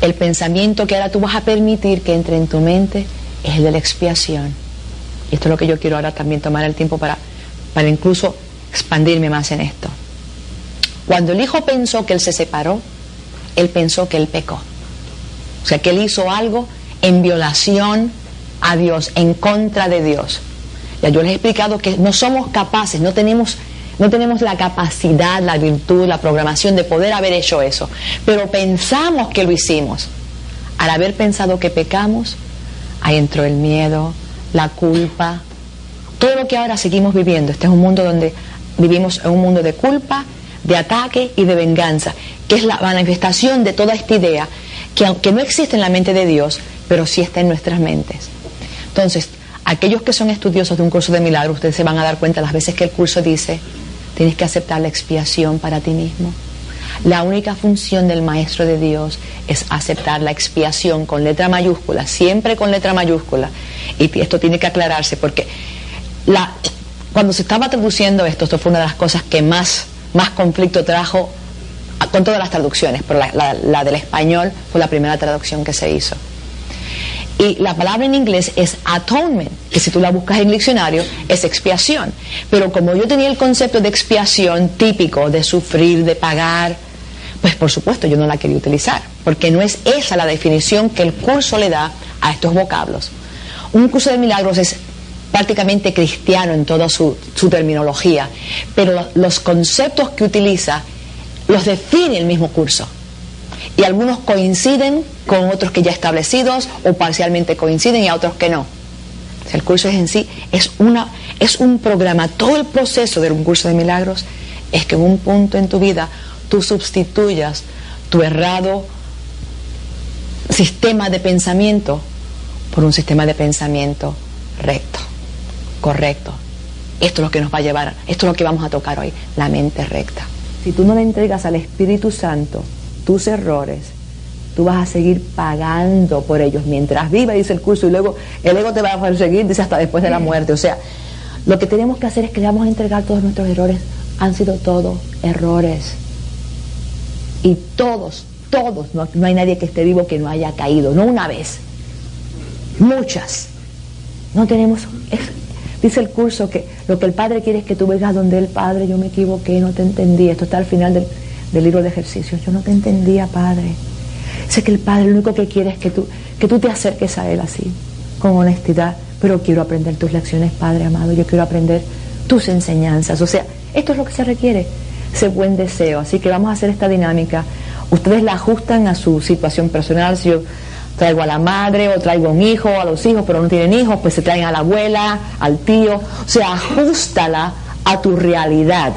El pensamiento que ahora tú vas a permitir que entre en tu mente es el de la expiación. Y esto es lo que yo quiero ahora también tomar el tiempo para, para incluso expandirme más en esto. Cuando el hijo pensó que él se separó, él pensó que él pecó. O sea, que él hizo algo en violación a Dios, en contra de Dios. Ya yo les he explicado que no somos capaces, no tenemos, no tenemos la capacidad, la virtud, la programación de poder haber hecho eso. Pero pensamos que lo hicimos. Al haber pensado que pecamos, ahí entró el miedo, la culpa, todo lo que ahora seguimos viviendo. Este es un mundo donde vivimos en un mundo de culpa de ataque y de venganza, que es la manifestación de toda esta idea que aunque no existe en la mente de Dios, pero sí está en nuestras mentes. Entonces, aquellos que son estudiosos de un curso de milagros, ustedes se van a dar cuenta las veces que el curso dice, tienes que aceptar la expiación para ti mismo. La única función del Maestro de Dios es aceptar la expiación con letra mayúscula, siempre con letra mayúscula. Y esto tiene que aclararse porque cuando se estaba traduciendo esto, esto fue una de las cosas que más más conflicto trajo con todas las traducciones, pero la, del español fue la primera traducción que se hizo. Y la palabra en inglés es atonement, que si tú la buscas en el diccionario es expiación. Pero como yo tenía el concepto de expiación típico, de sufrir, de pagar, pues por supuesto yo no la quería utilizar, porque no es esa la definición que el curso le da a estos vocablos. Un curso de milagros es prácticamente cristiano en toda su, terminología, pero los conceptos que utiliza los define el mismo curso. Y algunos coinciden con otros que ya establecidos o parcialmente coinciden y a otros que no. el curso en sí es, una, es un programa, todo el proceso de un curso de milagros es que en un punto en tu vida tú sustituyas tu errado sistema de pensamiento por un sistema de pensamiento recto correcto. Esto es lo que nos va a llevar, esto es lo que vamos a tocar hoy, la mente recta. Si tú no le entregas al Espíritu Santo tus errores, tú vas a seguir pagando por ellos mientras viva, dice el curso, y luego el ego te va a perseguir, dice hasta después de la muerte. O sea, lo que tenemos que hacer es que le vamos a entregar todos nuestros errores. Han sido todos errores. Y todos, todos, no, no hay nadie que esté vivo que no haya caído, no una vez, muchas. No tenemos, Dice el curso que lo que el Padre quiere es que tú vengas donde el Padre, yo me equivoqué, no te entendí. Esto está al final del libro de ejercicios. Yo no te entendía, Padre. Sé que el Padre lo único que quiere es que tú, que tú te acerques a Él así, con honestidad. Pero quiero aprender tus lecciones, Padre amado. Yo quiero aprender tus enseñanzas. O sea, esto es lo que se requiere, ese buen deseo. Así que vamos a hacer esta dinámica. Ustedes la ajustan a su situación personal. Si yo traigo a la madre o traigo a un hijo, a los hijos, pero no tienen hijos, pues se traen a la abuela, al tío. O sea, ajustala a tu realidad.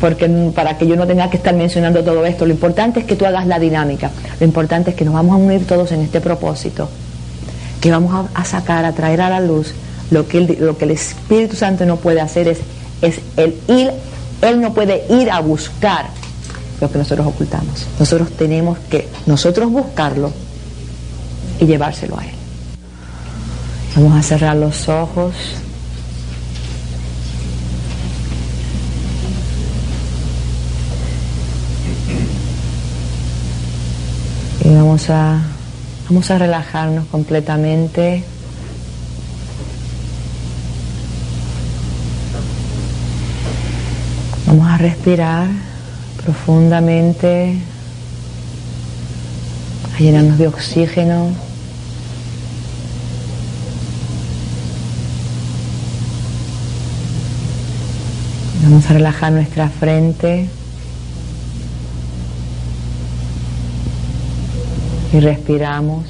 Porque para que yo no tenga que estar mencionando todo esto, lo importante es que tú hagas la dinámica. Lo importante es que nos vamos a unir todos en este propósito. Que vamos a, sacar, a traer a la luz lo que, el, lo que el Espíritu Santo no puede hacer es, es el ir, Él no puede ir a buscar lo que nosotros ocultamos. Nosotros tenemos que nosotros buscarlo y llevárselo a Él. Vamos a cerrar los ojos. Y vamos a, vamos a relajarnos completamente. Vamos a respirar profundamente, a llenarnos de oxígeno. Vamos a relajar nuestra frente. Y respiramos.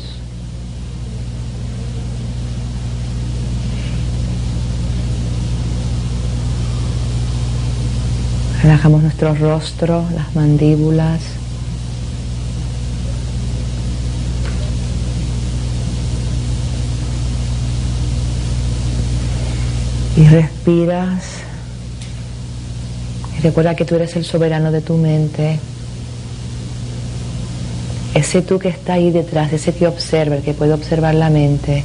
Relajamos nuestro rostro, las mandíbulas. Y respiras. Y recuerda que tú eres el soberano de tu mente. Ese tú que está ahí detrás, ese que observa, el que puede observar la mente.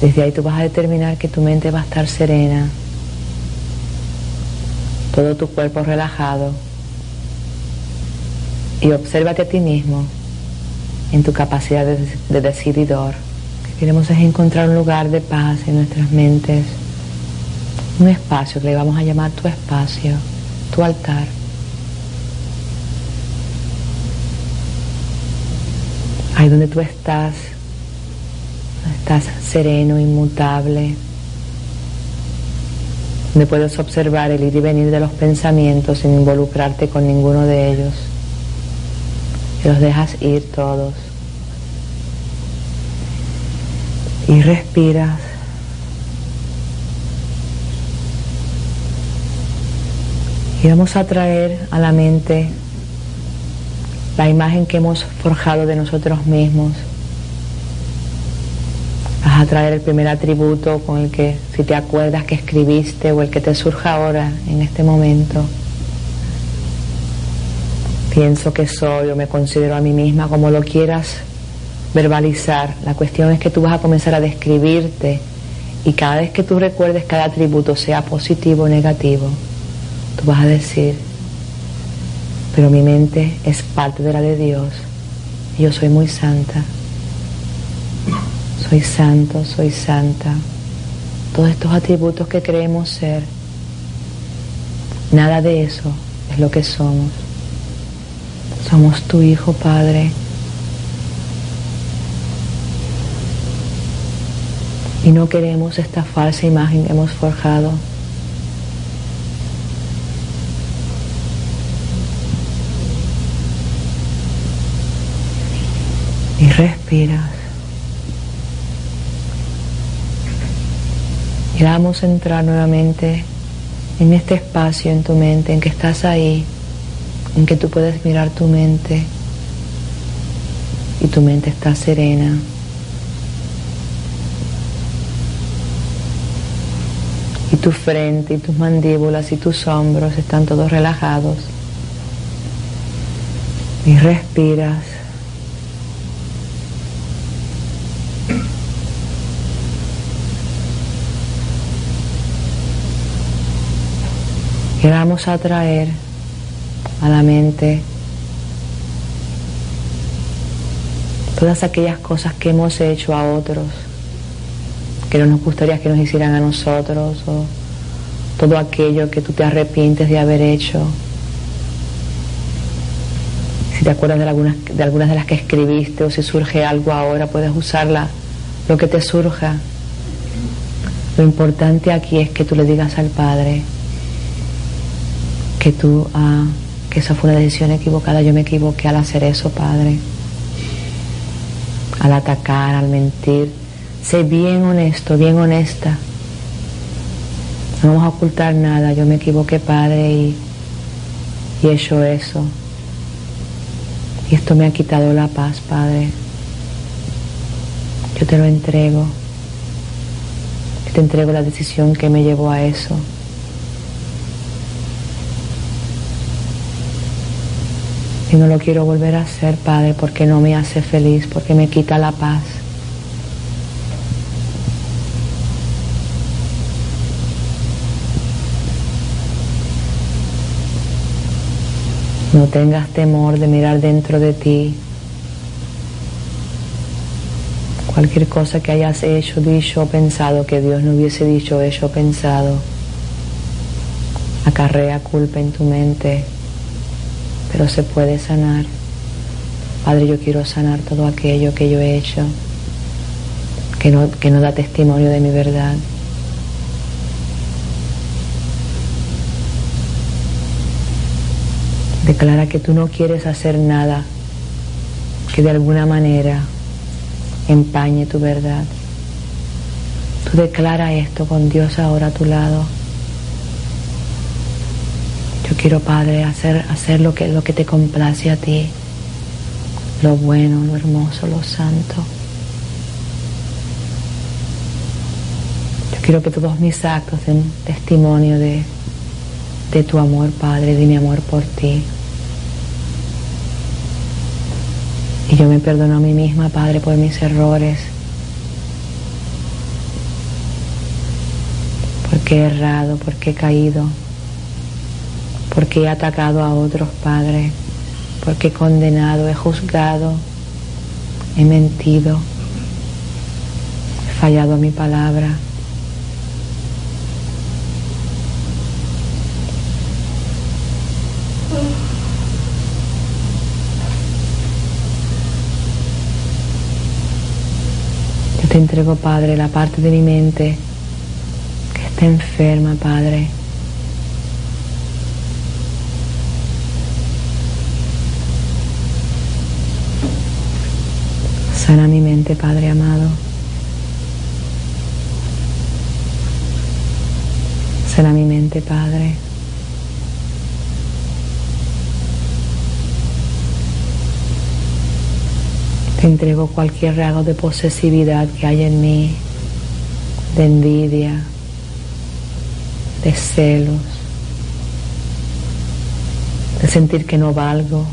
Desde ahí tú vas a determinar que tu mente va a estar serena todo tu cuerpo relajado y obsérvate a ti mismo en tu capacidad de, decididor. Lo que queremos es encontrar un lugar de paz en nuestras mentes, un espacio que le vamos a llamar tu espacio, tu altar. Donde tú estás, estás sereno, inmutable, donde puedes observar el ir y venir de los pensamientos sin involucrarte con ninguno de ellos. Y los dejas ir todos. Y respiras. Y vamos a traer a la mente la imagen que hemos forjado de nosotros mismos Vas a traer el primer atributo con el que, si te acuerdas que escribiste o el que te surja ahora, en este momento. Pienso que soy o me considero a mí misma como lo quieras verbalizar. La cuestión es que tú vas a comenzar a describirte y cada vez que tú recuerdes cada atributo, sea positivo o negativo, tú vas a decir, pero mi mente es parte de la de Dios yo soy muy santa soy santo, soy santa. Todos estos atributos que creemos ser, nada de eso es lo que somos. Somos tu Hijo Padre. Y no queremos esta falsa imagen que hemos forjado. Respiras. Y vamos a entrar nuevamente en este espacio en tu mente, en que estás ahí, en que tú puedes mirar tu mente y tu mente está serena. Y tu frente y tus mandíbulas y tus hombros están todos relajados. Y respiras. Que vamos a traer a la mente todas aquellas cosas que hemos hecho a otros, que no nos gustaría que nos hicieran a nosotros, o todo aquello que tú te arrepientes de haber hecho, Si te acuerdas de algunas, de algunas de las que escribiste o si surge algo ahora, puedes usarla, lo que te surja. Lo importante aquí es que tú le digas al Padre que tú, ah, que esa fue una decisión equivocada, yo me equivoqué al hacer eso, Padre. Al atacar, al mentir. Sé bien honesto, bien honesta. No vamos a ocultar nada, yo me equivoqué, Padre, y, y he hecho eso. Y esto me ha quitado la paz, Padre. Yo te lo entrego. Yo te entrego la decisión que me llevó a eso. Y no lo quiero volver a hacer, Padre, porque no me hace feliz, porque me quita la paz. No tengas temor de mirar dentro de ti. Cualquier cosa que hayas hecho, dicho o pensado que Dios no hubiese dicho, hecho o pensado, acarrea culpa en tu mente, pero se puede sanar. Padre, yo quiero sanar todo aquello que yo he hecho, que no, que no da testimonio de mi verdad. Declara que tú no quieres hacer nada que de alguna manera empañe tu verdad. Tú declara esto con Dios ahora a tu lado. Quiero, Padre, hacer, hacer lo, que, lo que te complace a ti, lo bueno, lo hermoso, lo santo. Yo quiero que todos mis actos den testimonio de, de tu amor, Padre, de mi amor por ti. Y yo me perdono a mí misma, Padre, por mis errores. Porque he errado, porque he caído. Porque he atacado a otros, Padre. Porque he condenado, he juzgado, he mentido. He fallado a mi palabra. te entrego, Padre, la parte de mi mente que está enferma, Padre. Sana mi mente, Padre amado. Sana mi mente, Padre. entrego cualquier rasgo de posesividad que haya en mí, de envidia, de celos, de sentir que no valgo,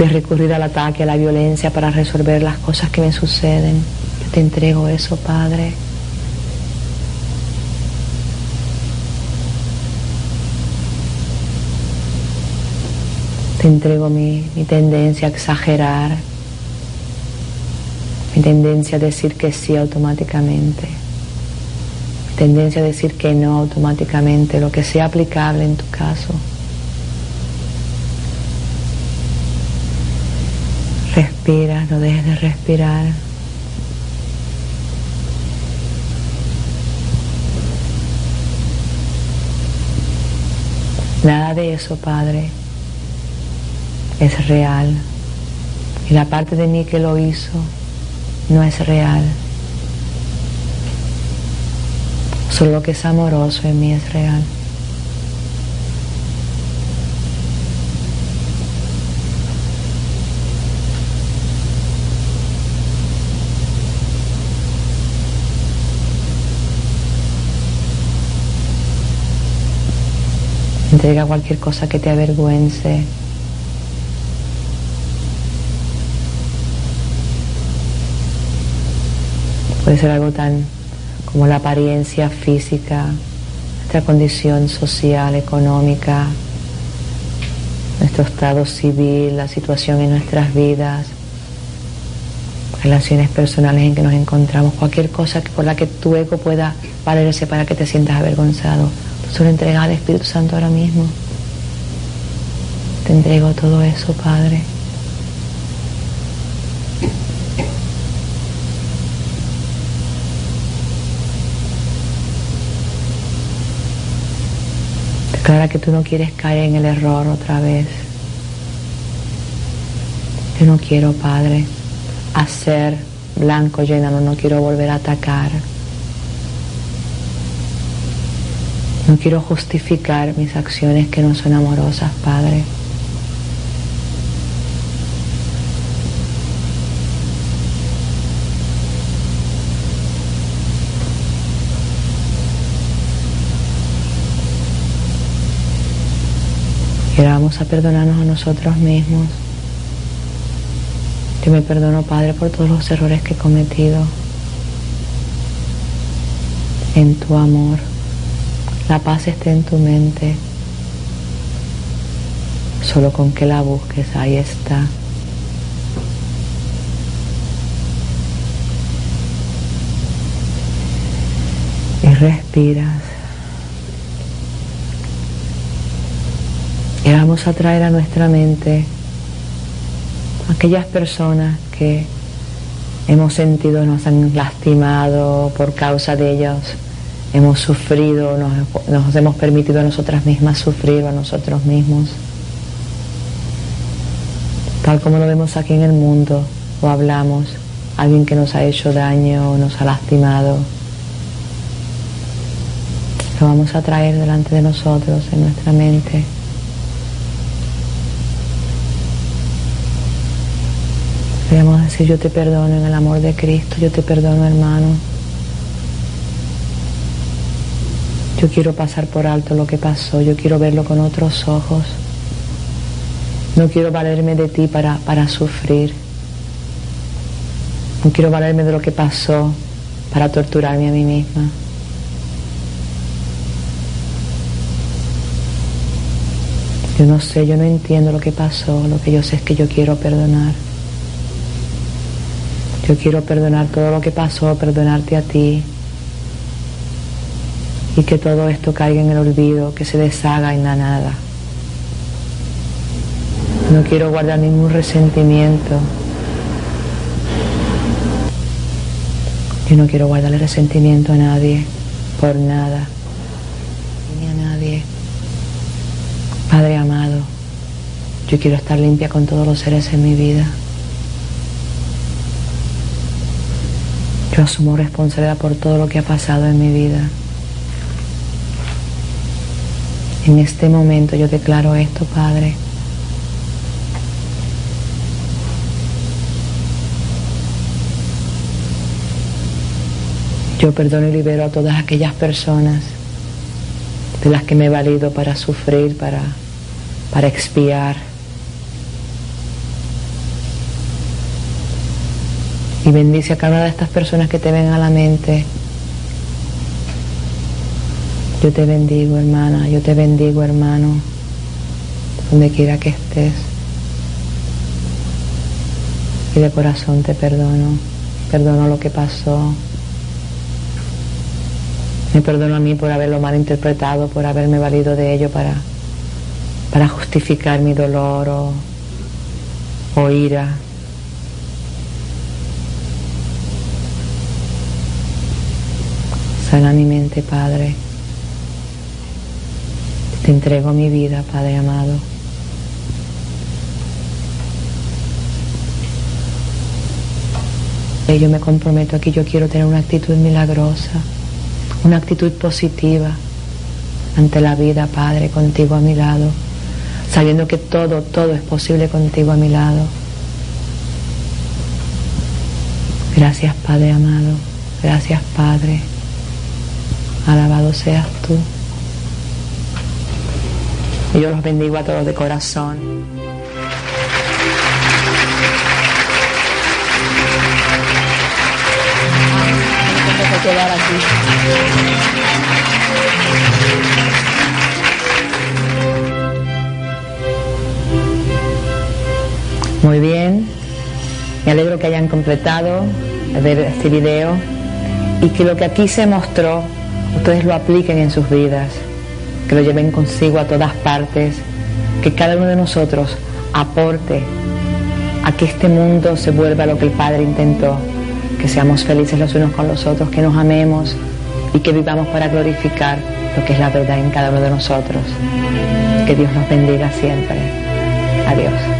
de recurrir al ataque, a la violencia para resolver las cosas que me suceden. Yo te entrego eso, Padre. Te entrego mi, tendencia a exagerar, mi tendencia a decir que sí automáticamente, mi tendencia a decir que no automáticamente, lo que sea aplicable en tu caso. Respira, no dejes de respirar. Nada de eso, Padre es real. Y la parte de mí que lo hizo no es real. Solo lo que es amoroso en mí es real. Entrega cualquier cosa que te avergüence. Puede ser algo tan como la apariencia física, nuestra condición social, económica, nuestro estado civil, la situación en nuestras vidas, relaciones personales en que nos encontramos, cualquier cosa por la que tu ego pueda valerse para que te sientas avergonzado. Solo entregas al Espíritu Santo ahora mismo. Te entrego todo eso, Padre. Declara que tú no quieres caer en el error otra vez. Yo no quiero, Padre, hacer blanco llenado, no quiero volver a atacar. No quiero justificar mis acciones que no son amorosas, Padre. Y ahora vamos a perdonarnos a nosotros mismos. Yo me perdono, Padre, por todos los errores que he cometido en tu amor. La paz está en tu mente. Solo con que la busques, ahí está. Y respiras. Y vamos a traer a nuestra mente aquellas personas que hemos sentido nos han lastimado por causa de ellos, hemos sufrido, nos, hemos permitido a nosotras mismas sufrir a nosotros mismos, tal como lo vemos aquí en el mundo o hablamos, alguien que nos ha hecho daño o nos ha lastimado. Lo vamos a traer delante de nosotros en nuestra mente. Podríamos decir, yo te perdono en el amor de Cristo, yo te perdono hermano. Yo quiero pasar por alto lo que pasó, yo quiero verlo con otros ojos. No quiero valerme de ti para, para sufrir. No quiero valerme de lo que pasó para torturarme a mí misma. Yo no sé, yo no entiendo lo que pasó, lo que yo sé es que yo quiero perdonar. Yo quiero perdonar todo lo que pasó, perdonarte a ti. Y que todo esto caiga en el olvido, que se deshaga en la nada. No quiero guardar ningún resentimiento. Yo no quiero guardarle resentimiento a nadie, por nada, ni a nadie. Padre amado, yo quiero estar limpia con todos los seres en mi vida. Yo asumo responsabilidad por todo lo que ha pasado en mi vida. En este momento yo declaro esto, Padre. Yo perdono y libero a todas aquellas personas de las que me he valido para sufrir, para, para expiar Y bendice a cada una de estas personas que te ven a la mente. Yo te bendigo, hermana, yo te bendigo, hermano, donde quiera que estés. Y de corazón te perdono, perdono lo que pasó. Me perdono a mí por haberlo malinterpretado, por haberme valido de ello para, para justificar mi dolor o, o ira. Sana mi mente, Padre. Entrego mi vida, Padre amado. Yo me comprometo aquí, yo quiero tener una actitud milagrosa, una actitud positiva ante la vida, Padre, contigo a mi lado, sabiendo que todo, todo es posible contigo a mi lado. Gracias, Padre amado. Gracias, Padre. Alabado seas tú. Y yo los bendigo a todos de corazón. Muy bien, me alegro que hayan completado ver este video. Y que lo que aquí se mostró ustedes lo apliquen en sus vidas, que lo lleven consigo a todas partes que cada uno de nosotros aporte a que este mundo se vuelva lo que el Padre intentó, que seamos felices los unos con los otros, que nos amemos y que vivamos para glorificar lo que es la verdad en cada uno de nosotros. Que Dios nos bendiga siempre. Adiós.